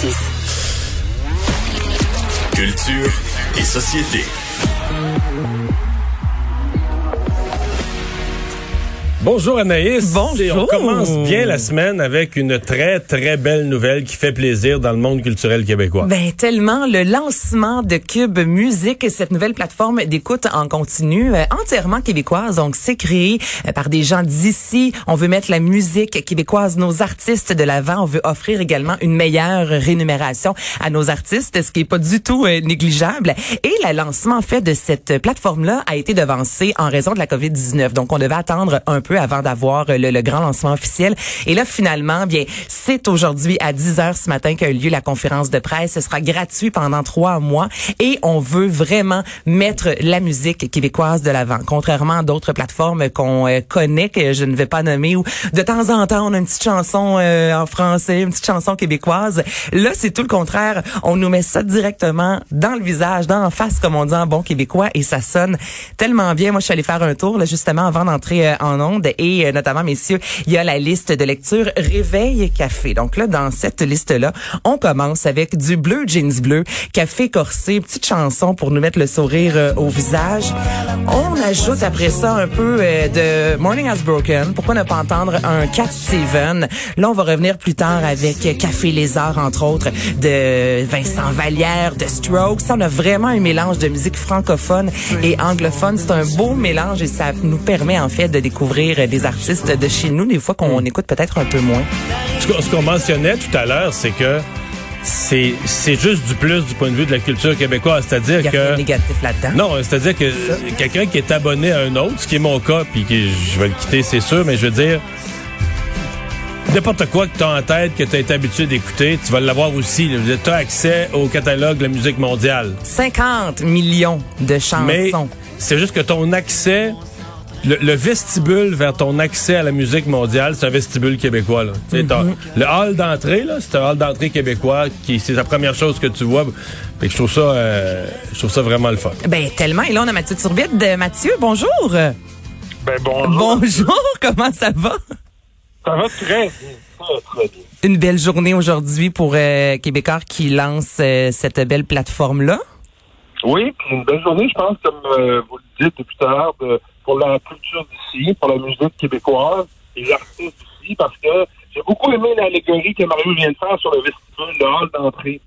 6. Culture et société. Bonjour Anaïs. Bonjour. Et on commence bien la semaine avec une très très belle nouvelle qui fait plaisir dans le monde culturel québécois. Ben tellement le lancement de Cube Musique, cette nouvelle plateforme d'écoute en continu euh, entièrement québécoise. Donc c'est créé euh, par des gens d'ici. On veut mettre la musique québécoise, nos artistes de l'avant. On veut offrir également une meilleure rémunération à nos artistes, ce qui est pas du tout euh, négligeable. Et le lancement en fait de cette plateforme là a été devancé en raison de la Covid-19. Donc on devait attendre un peu avant d'avoir le, le, grand lancement officiel. Et là, finalement, bien, c'est aujourd'hui à 10 heures ce matin qu'a eu lieu la conférence de presse. Ce sera gratuit pendant trois mois et on veut vraiment mettre la musique québécoise de l'avant. Contrairement à d'autres plateformes qu'on euh, connaît, que je ne vais pas nommer, où de temps en temps, on a une petite chanson euh, en français, une petite chanson québécoise. Là, c'est tout le contraire. On nous met ça directement dans le visage, dans la face, comme on dit en bon québécois, et ça sonne tellement bien. Moi, je suis allée faire un tour, là, justement, avant d'entrer euh, en ondes et euh, notamment, messieurs, il y a la liste de lecture Réveil Café. Donc là, dans cette liste-là, on commence avec du bleu jeans bleu, café corsé, petite chanson pour nous mettre le sourire euh, au visage. On ajoute après ça un peu euh, de Morning Has Broken. Pourquoi ne pas entendre un Cat Steven? Là, on va revenir plus tard avec Café Lézard, entre autres, de Vincent Vallière, de Strokes. On a vraiment un mélange de musique francophone et anglophone. C'est un beau mélange et ça nous permet en fait de découvrir des artistes de chez nous, des fois qu'on écoute peut-être un peu moins. Ce qu'on mentionnait tout à l'heure, c'est que c'est c'est juste du plus du point de vue de la culture québécoise, c'est-à-dire que négatif là-dedans. Non, c'est-à-dire que quelqu'un qui est abonné à un autre, ce qui est mon cas, puis que je vais le quitter, c'est sûr, mais je veux dire n'importe quoi que tu as en tête, que tu as été habitué d'écouter, tu vas l'avoir aussi. Tu as accès au catalogue de la musique mondiale. 50 millions de chansons. Mais c'est juste que ton accès le, le, vestibule vers ton accès à la musique mondiale, c'est un vestibule québécois. Là. Mm -hmm. Le hall d'entrée, là, c'est un hall d'entrée québécois qui c'est la première chose que tu vois. Je trouve ça, euh, je trouve ça vraiment le fun. Ben tellement. Et là, on a Mathieu Turbide. de Mathieu, bonjour. Ben bonjour. Bonjour. Comment ça va? Ça va très bien. Très, bien. Une belle journée aujourd'hui pour euh, Québécois qui lance euh, cette belle plateforme là. Oui, puis une belle journée, je pense, comme euh, vous le dites depuis tout à l'heure, pour la culture d'ici, pour la musique québécoise, les artistes ici, parce que j'ai beaucoup aimé l'allégorie que Mario vient de faire sur le vestibule, le hall d'entrée.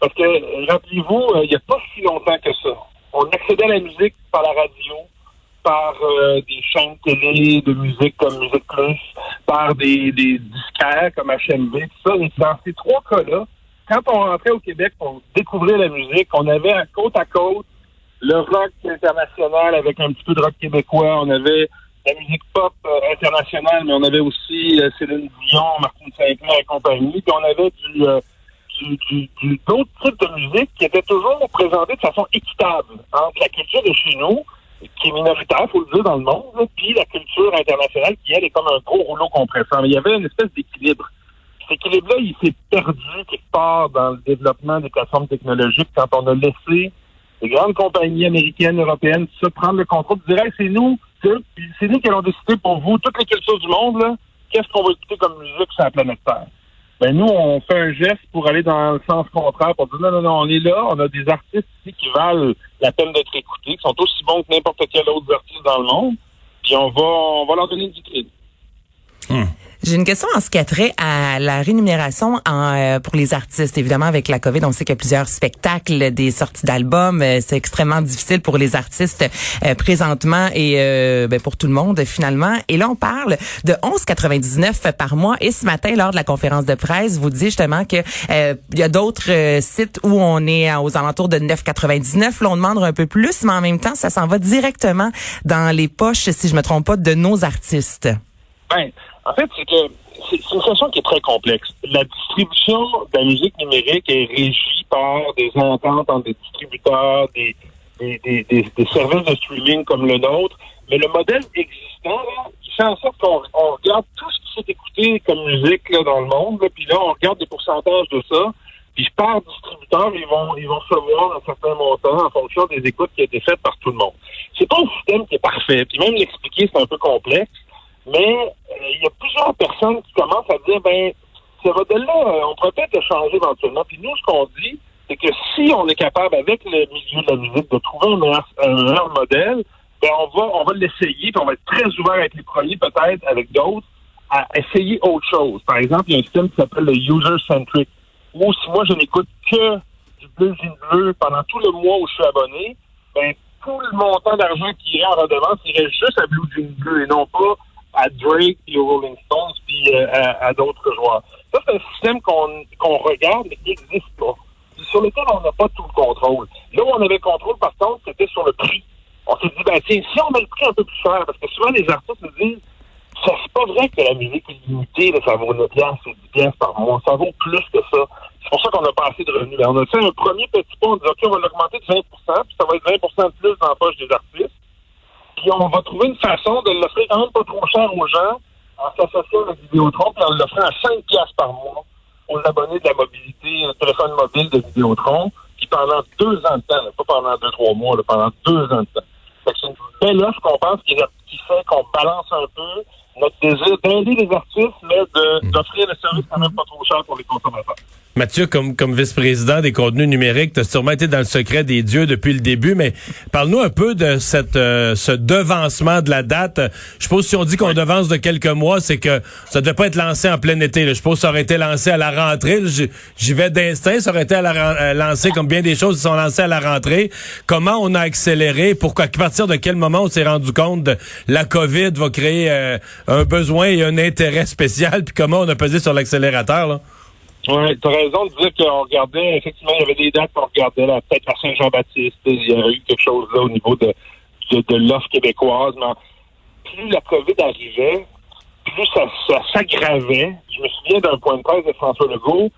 Parce que, rappelez-vous, il n'y a pas si longtemps que ça. On accédait à la musique par la radio, par euh, des chaînes télé de musique comme Musique Plus, par des, des disquaires comme HMV, tout ça. Et dans ces trois cas-là, quand on rentrait au Québec pour découvrir la musique, on avait à côte à côte le rock international avec un petit peu de rock québécois. On avait la musique pop euh, internationale, mais on avait aussi euh, Céline Dion, Martine Saint-Clair et compagnie. Puis on avait du, euh, du, du, du d'autres types de musique qui étaient toujours présentés de façon équitable entre la culture de chez nous, qui est minoritaire, faut le dire, dans le monde, puis la culture internationale qui, elle, est comme un gros rouleau compresseur. Mais il y avait une espèce d'équilibre. Cet équilibre-là, il s'est perdu quelque part dans le développement des plateformes technologiques quand on a laissé les grandes compagnies américaines, européennes, tout ça, prendre le contrôle, dire hey, c'est nous, c'est nous qui allons décider pour vous, toutes les cultures du monde, là, qu'est-ce qu'on va écouter comme musique sur la planète Terre. Ben nous, on fait un geste pour aller dans le sens contraire, pour dire non, non, non, on est là, on a des artistes ici qui valent la peine d'être écoutés, qui sont aussi bons que n'importe quel autre artiste dans le monde, puis on va on va leur donner du crédit. J'ai une question en ce qui a trait à la rémunération en, euh, pour les artistes. Évidemment, avec la COVID, on sait qu'il y a plusieurs spectacles, des sorties d'albums. Euh, c'est extrêmement difficile pour les artistes euh, présentement et ben, pour tout le monde finalement. Et là, on parle de 11,99 par mois. Et ce matin, lors de la conférence de presse, vous dites justement que il y a d'autres sites où on est aux alentours de 9,99. Là, on demande un peu plus, mais en même temps, ça s'en va directement dans les poches, si je me trompe pas, de nos artistes. Ben, en fait, c'est que c'est une situation qui est très complexe. La distribution de la musique numérique est régie par des ententes entre des distributeurs, des, des, des, des, services de streaming comme le nôtre. Mais le modèle existant, là, il fait en sorte qu'on on regarde tout ce qui s'est écouté comme musique là, dans le monde, là, puis là, on regarde des pourcentages de ça. Puis par distributeur, ils vont ils vont recevoir un certain montant en fonction des écoutes qui ont été faites par tout le monde. C'est pas un système qui est parfait. Puis même l'expliquer, c'est un peu complexe. Mais il euh, y a plusieurs personnes qui commencent à dire, ben, ce modèle-là, on pourrait peut-être le changer éventuellement. Puis nous, ce qu'on dit, c'est que si on est capable, avec le milieu de la musique, de trouver un meilleur, modèle, ben on va on va l'essayer, puis on va être très ouvert avec les premiers, peut-être avec d'autres, à essayer autre chose. Par exemple, il y a un système qui s'appelle le user-centric, où si moi je n'écoute que du bleu bleu pendant tout le mois où je suis abonné, ben tout le montant d'argent qui irait en redevance irait juste à Blue Jean Bleu et non pas à Drake et aux Rolling Stones puis euh, à, d'autres joueurs. Ça, c'est un système qu'on qu'on regarde mais qui n'existe pas. Sur lequel on n'a pas tout le contrôle. Là où on avait le contrôle, par contre, c'était sur le prix. On s'est dit, ben tiens, si on met le prix un peu plus cher, parce que souvent les artistes nous disent ça c'est pas vrai que la musique est limitée, ça vaut 9 piastres ou 10 piastres par mois. Ça vaut plus que ça. C'est pour ça qu'on a pas assez de revenus. Ben, on a fait un premier petit pas, on dit, OK, on va l'augmenter de 20% puis ça va être 20% de plus dans la poche des artistes. Puis on va trouver une façon de l'offrir quand même pas trop cher aux gens en s'associant avec Vidéotron puis en l'offrant à 5 piastres par mois aux abonnés de la mobilité, un téléphone mobile de Vidéotron, puis pendant deux ans de temps, pas pendant deux, trois mois, pendant deux ans de temps. C'est une belle offre qu'on pense qui, qui fait qu'on balance un peu notre désir d'aider les artistes, mais d'offrir le service quand même pas trop cher pour les consommateurs. Mathieu, comme, comme vice-président des contenus numériques, tu as sûrement été dans le secret des dieux depuis le début, mais parle-nous un peu de cette euh, ce devancement de la date. Je suppose si on dit qu'on devance de quelques mois, c'est que ça devait pas être lancé en plein été. Je suppose que ça aurait été lancé à la rentrée. J'y vais d'instinct, ça aurait été à la, lancé comme bien des choses qui sont lancées à la rentrée. Comment on a accéléré? Pourquoi? À partir de quel moment on s'est rendu compte de la COVID va créer euh, un besoin et un intérêt spécial? Puis comment on a pesé sur l'accélérateur? Là? Oui, tu as raison de dire qu'on regardait, effectivement, il y avait des dates qu'on regardait, peut-être à Saint-Jean-Baptiste, il y a eu quelque chose là au niveau de, de, l'offre québécoise, mais plus la COVID arrivait, plus ça, s'aggravait. Je me souviens d'un point de presse de François Legault,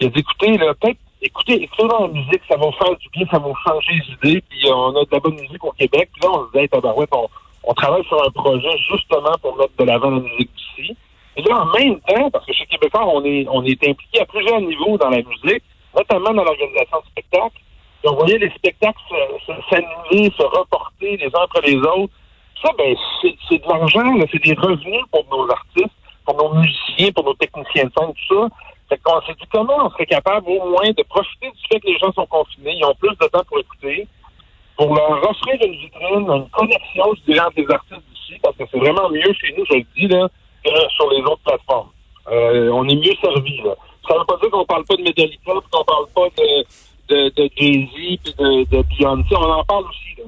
il a dit, écoutez, là, peut-être, écoutez, écoutez dans la musique, ça va faire du bien, ça va changer les idées, puis on a de la bonne musique au Québec, puis là, on se disait, tabarouette, on, on travaille sur un projet justement pour mettre de l'avant la musique d'ici. Et là, en même temps, parce que chez Québécois, on est, on est impliqué à plusieurs niveaux dans la musique, notamment dans l'organisation de spectacles. On voyait les spectacles s'annuler, se, reporter les uns après les autres. Ça, ben, c'est de l'argent, c'est des revenus pour nos artistes, pour nos musiciens, pour nos techniciens de scène, tout ça. Fait qu'on s'est dit comment on serait capable au moins de profiter du fait que les gens sont confinés, ils ont plus de temps pour écouter, pour leur offrir une vitrine, une connexion, je dirais, entre les artistes d'ici, parce que c'est vraiment mieux chez nous, je le dis, là, sur les autres plateformes. Euh, on est mieux servi. Là. Ça ne veut pas dire qu'on parle pas de Metallica, qu'on parle pas de, de, de Jay-Z puis de, de Beyoncé. On en parle aussi.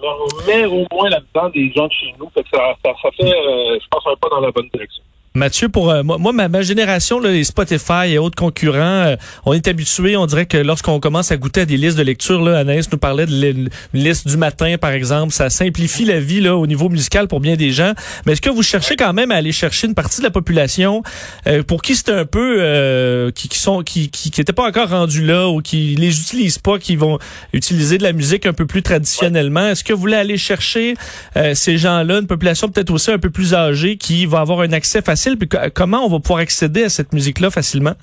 Mais on met au moins là-dedans des gens de chez nous. Que ça, ça, ça fait, euh, je pense, un pas dans la bonne direction. Mathieu, pour euh, moi, ma, ma, génération, là, les Spotify et autres concurrents, euh, on est habitué, on dirait que lorsqu'on commence à goûter à des listes de lecture, là, Anaïs nous parlait de liste du matin, par exemple, ça simplifie la vie là, au niveau musical pour bien des gens. Mais est-ce que vous cherchez quand même à aller chercher une partie de la population euh, pour qui c'est un peu qui, qui, sont qui qui n'étaient pas encore rendus là ou qui les utilisent pas, qui vont utiliser de la musique un peu plus traditionnellement? Est-ce que vous voulez aller chercher ces gens-là, une population peut-être aussi un peu plus âgée qui va avoir un accès facile comment on va pouvoir accéder à cette musique-là facilement?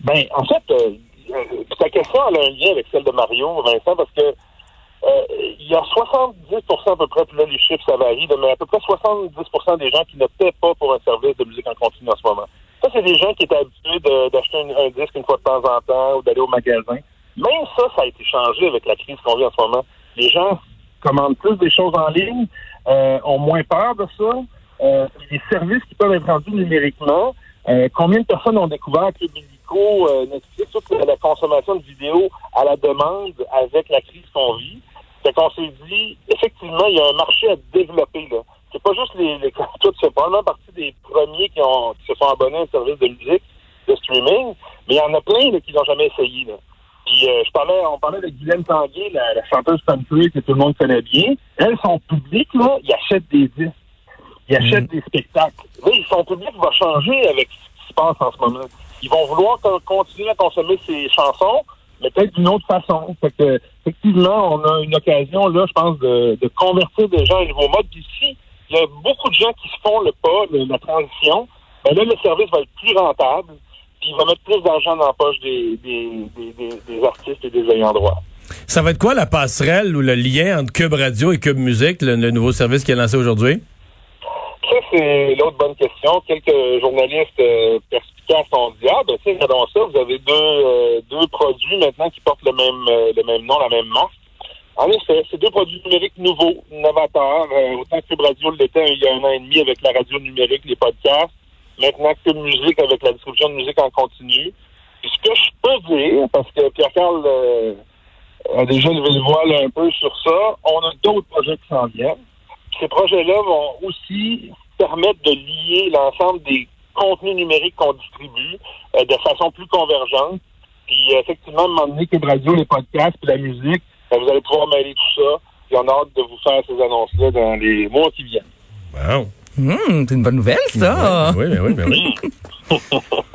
Ben, en fait, euh, euh, ta question a un lien avec celle de Mario, Vincent, parce que euh, il y a 70% à peu près, puis là les chiffres ça varie, mais à peu près 70% des gens qui ne paient pas pour un service de musique en continu en ce moment. Ça, c'est des gens qui étaient habitués d'acheter un, disque une fois de temps en temps ou d'aller au magasin. Même ça, ça a été changé avec la crise qu'on vit en ce moment. Les gens commandent plus des choses en ligne, ont moins peur de ça euh, les services qui peuvent être rendus numériquement. Euh, combien de personnes ont découvert que Billico, euh, Netflix, toute la consommation de vidéos à la demande avec la crise qu'on vit? C'est qu'on s'est dit, effectivement, il y a un marché à développer. là. C'est pas juste les, les tout, c'est probablement partie des premiers qui, ont, qui se sont abonnés à un service de musique, de streaming, mais il y en a plein là, qui n'ont jamais essayé. Là. Puis euh, je parlais, on parlait de Guylaine Tanguay, la, la chanteuse country que tout le monde connaît bien. Elle, son public, là, il achète des disques. Ils achètent mm. des spectacles. Oui, son public va changer avec ce qui se passe en ce moment. Ils vont vouloir continuer à consommer ces chansons, mais peut-être d'une autre façon. Fait que, effectivement, on a une occasion, là, je pense, de, convertir des gens à un nouveau mode. Ici, il y a beaucoup de gens qui se font le pas, la transition. Mais là, le service va être plus rentable, puis il va mettre plus d'argent dans la poche des, des, artistes et des ayants droit. Ça va être quoi la passerelle ou le lien entre Cube Radio et Cube Musique, le nouveau service qui est lancé aujourd'hui? Très c'est l'autre bonne question. Quelques journalistes euh, perspicaces ont dit Ah, ben, tu regardons ça, vous avez deux, euh, deux produits maintenant qui portent le même, euh, le même nom, la même marque. En effet, c'est deux produits numériques nouveaux, novateurs. Euh, autant que Cube Radio l'était il y a un an et demi avec la radio numérique, les podcasts. Maintenant, Cube Musique avec la distribution de musique en continu. Puis ce que je peux dire, parce que Pierre-Carl euh, a déjà levé le voile un peu sur ça, on a d'autres projets qui s'en viennent. Ces projets-là vont aussi permettre de lier l'ensemble des contenus numériques qu'on distribue euh, de façon plus convergente. Puis euh, effectivement, à un moment donné, Cube Radio, les podcasts, puis la musique, ben, vous allez pouvoir mêler tout ça. Puis on a hâte de vous faire ces annonces-là dans les mois qui viennent. Wow. Hum, c'est une bonne nouvelle, ça. Oui, ben oui, ben oui.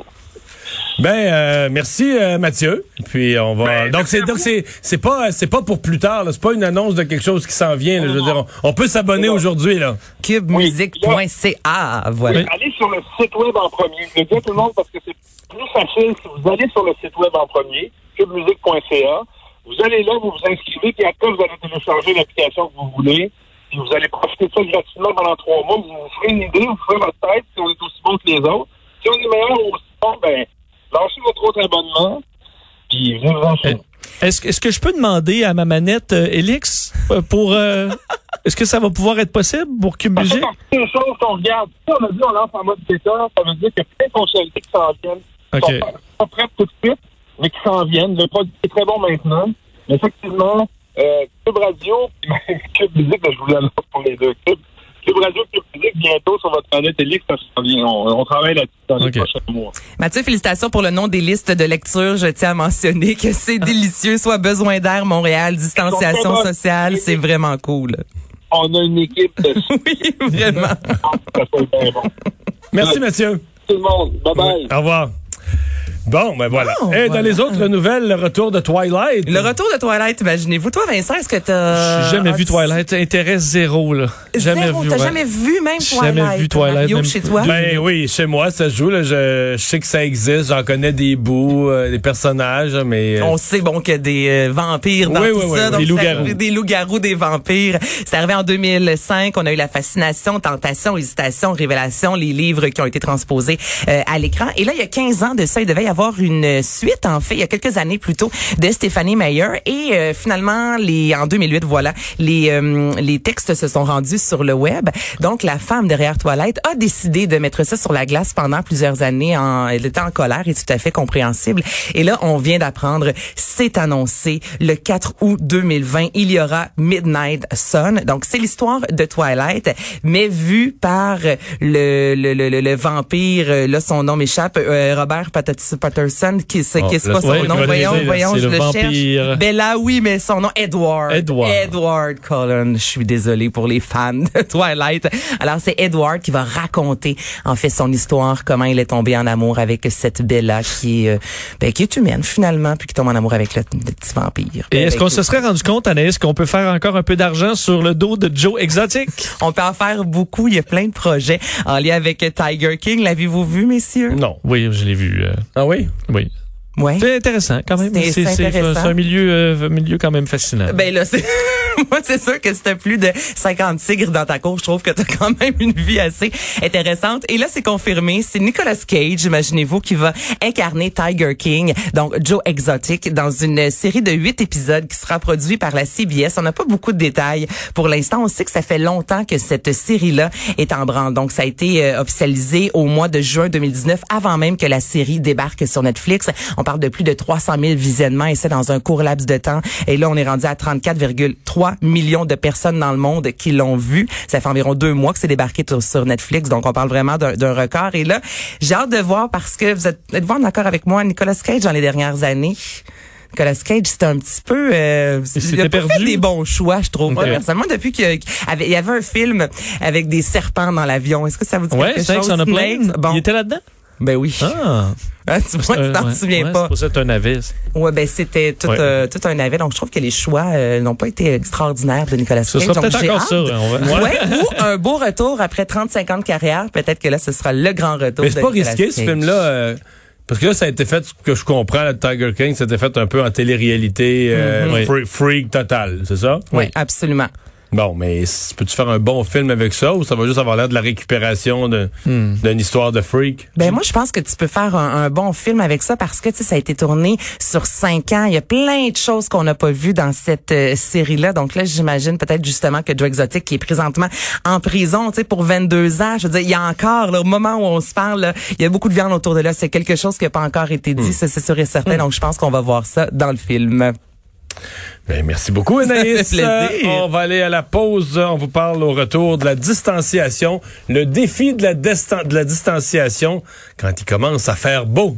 Ben euh, merci euh, Mathieu. Puis on va Ben, donc c'est donc c'est c'est pas c'est pas pour plus tard là, c'est pas une annonce de quelque chose qui s'en vient là, je veux dire on, on peut s'abonner aujourd'hui là. Cubemusique.ca, voilà. Allez sur le site web en premier. Je le dis à tout le monde parce que c'est plus facile si vous allez sur le site web en premier, cubemusique.ca. Vous allez là, vous vous inscrivez, puis après, vous allez télécharger l'application que vous voulez. Puis vous allez profiter de ça gratuitement pendant trois mois. Vous vous ferez une idée, vous ferez votre tête si on est aussi bon que les autres. Si on est meilleur ou aussi bon, ben, lâchez votre autre abonnement. Puis venez vous en faire. Est-ce que, est-ce que je peux demander à ma manette euh, Elix euh, pour... euh, est-ce que ça va pouvoir être possible pour Cube Musique? partie des choses qu'on regarde. Si on a dit on lance en mode bêta, ça veut dire qu'il y a plein de fonctionnalités qui s'en viennent. qui OK. sont pas, prêtes tout de suite, mais qui s'en viennent. Le produit est très bon maintenant. Mais effectivement, euh, Cube Radio, Cube Musique, ben, je vous l'annonce pour les deux Cube. Cube Radio, Cube bientôt sur votre planète Elix, vient. On, on travaille là-dessus dans les prochains mois. Mathieu, félicitations pour le nom des listes de lecture. Je tiens à mentionner que c'est délicieux. Soit besoin d'air, Montréal, distanciation sociale. C'est vraiment cool. On a une équipe de Oui, vraiment. ça fait bien bon. Merci Mathieu. Tout le monde, bye bye. Au revoir. Bon, ben voilà. Bon, Et dans voilà. les autres nouvelles, le retour de Twilight. Le retour de Twilight, imaginez-vous. Toi, Vincent, est-ce que t'as... J'ai jamais vu Twilight. Intérêt zéro, là. Jamais Zéro, vu. T'as ouais. jamais vu même Twilight? Jamais vu Twilight, Mario, même chez toi? Ben oui, chez moi, ça se joue. Là, je, je sais que ça existe. J'en connais des bouts, euh, des personnages, mais... euh, On sait bon qu'il y a des euh, vampires dans Oui, tout oui, oui, ça. oui. donc Des loups-garous. Des loups-garous, des vampires. C'est arrivé en 2005. On a eu la fascination, tentation, hésitation, révélation, les livres qui ont été transposés euh, à l'écran. Et là, il y a 15 ans de ça, il devait y avoir une suite, en fait, il y a quelques années plus tôt, de Stéphanie Meyer. Et euh, finalement, les en 2008, voilà, les, euh, les textes se sont rendus sur le web. Donc, la femme derrière Toilette a décidé de mettre ça sur la glace pendant plusieurs années. En, elle était en colère et tout à fait compréhensible. Et là, on vient d'apprendre, c'est annoncé le 4 août 2020, il y aura Midnight Sun. Donc, c'est l'histoire de Twilight, mais vue par le, le, le, le, le vampire, euh, là, son nom m'échappe, euh, Robert Pattis- Patterson, qui, c'est Oh, qui c'est pas son nom? Voyons, voyons, je le vampire. cherche. Là, oui, mais son nom, Edward. Edward. Edward Cullen. Je suis désolée pour les fans de Twilight. Alors, c'est Edward qui va raconter, en fait, son histoire, comment il est tombé en amour avec cette Bella qui est, euh, ben, qui est humaine, finalement, puis qui tombe en amour avec le, le petit vampire. Et est-ce qu'on se serait rendu compte, Anaïs, qu'on peut faire encore un peu d'argent sur le dos de Joe Exotic? On peut en faire beaucoup. Il y a plein de projets en lien avec Tiger King. L'avez-vous vu, messieurs? Non. Oui, je l'ai vu. euh, Ah oui? oui. Ouais. C'est intéressant quand même. C'est- un milieu, euh, milieu quand même fascinant. Ben là, c'est moi c'est sûr que si t'as plus de 50 tigres dans ta cour, je trouve que t'as quand même une vie assez intéressante. Et là, c'est confirmé, c'est Nicolas Cage, imaginez-vous, qui va incarner Tiger King, donc Joe Exotic, dans une série de huit épisodes qui sera produite par la CBS. On n'a pas beaucoup de détails pour l'instant. On sait que ça fait longtemps que cette série-là est en branle. Donc, ça a été euh, officialisé au mois de juin 2019, avant même que la série débarque sur Netflix. On parle de plus de 300 000 visionnements et c'est dans un court laps de temps. Et là, on est rendu à 34,3 millions de personnes dans le monde qui l'ont vu. Ça fait environ deux mois que c'est débarqué sur- Netflix. Donc, on parle vraiment d'un record. Et là, j'ai hâte de voir parce que vous êtes, êtes-vous en accord avec moi, Nicolas Cage, dans les dernières années? Nicolas Cage, c'était un petit peu... Euh, il a pas fait perdu? des bons choix, je trouve. Ok. Moi, personnellement, depuis qu'il y avait- il y avait un film avec des serpents dans l'avion. Est-ce que ça vous dit ouais, quelque Snakes chose? on a Snakes? plane. Bon, Il était là-dedans? Ben oui. Ah. Ah, tu vois, tu t'en ouais, souviens ouais, pas. C'est pour ça que c'est un navet. Ouais, ben c'était tout, Ouais. euh, tout un navet. Donc, je trouve que les choix euh, n'ont pas été extraordinaires de Nicolas Ce Cage. sera Donc, peut-être encore ça. hein, on va- Ouais, ou un beau retour après 35 ans de carrière. Peut-être que là, ce sera le grand retour. Mais c'est pas Nicolas risqué, ce film-là. euh, parce que là, ça a été fait, ce que je comprends, le Tiger King, c'était fait un peu en télé-réalité, euh, Mhm. free- freak total, c'est ça? Oui, absolument. Bon, mais peux-tu faire un bon film avec ça ou ça va juste avoir l'air de la récupération de- d'une histoire de freak? Ben moi je pense que tu peux faire un, un bon film avec ça parce que tu sais ça a été tourné sur cinq ans. Il y a plein de choses qu'on n'a pas vues dans cette euh, série-là. Donc là j'imagine peut-être justement que Joe Exotic qui est présentement en prison, tu sais pour 22 ans. Je veux dire il y a encore là, au moment où on se parle, là, il y a beaucoup de viande autour de là. C'est quelque chose qui n'a pas encore été dit, ça, c'est sûr et certain. Donc je pense qu'on va voir ça dans le film. Ben, merci beaucoup, Anaïs. On va aller à la pause. On vous parle au retour de la distanciation. Le défi de la, destan- de la distanciation quand il commence à faire beau.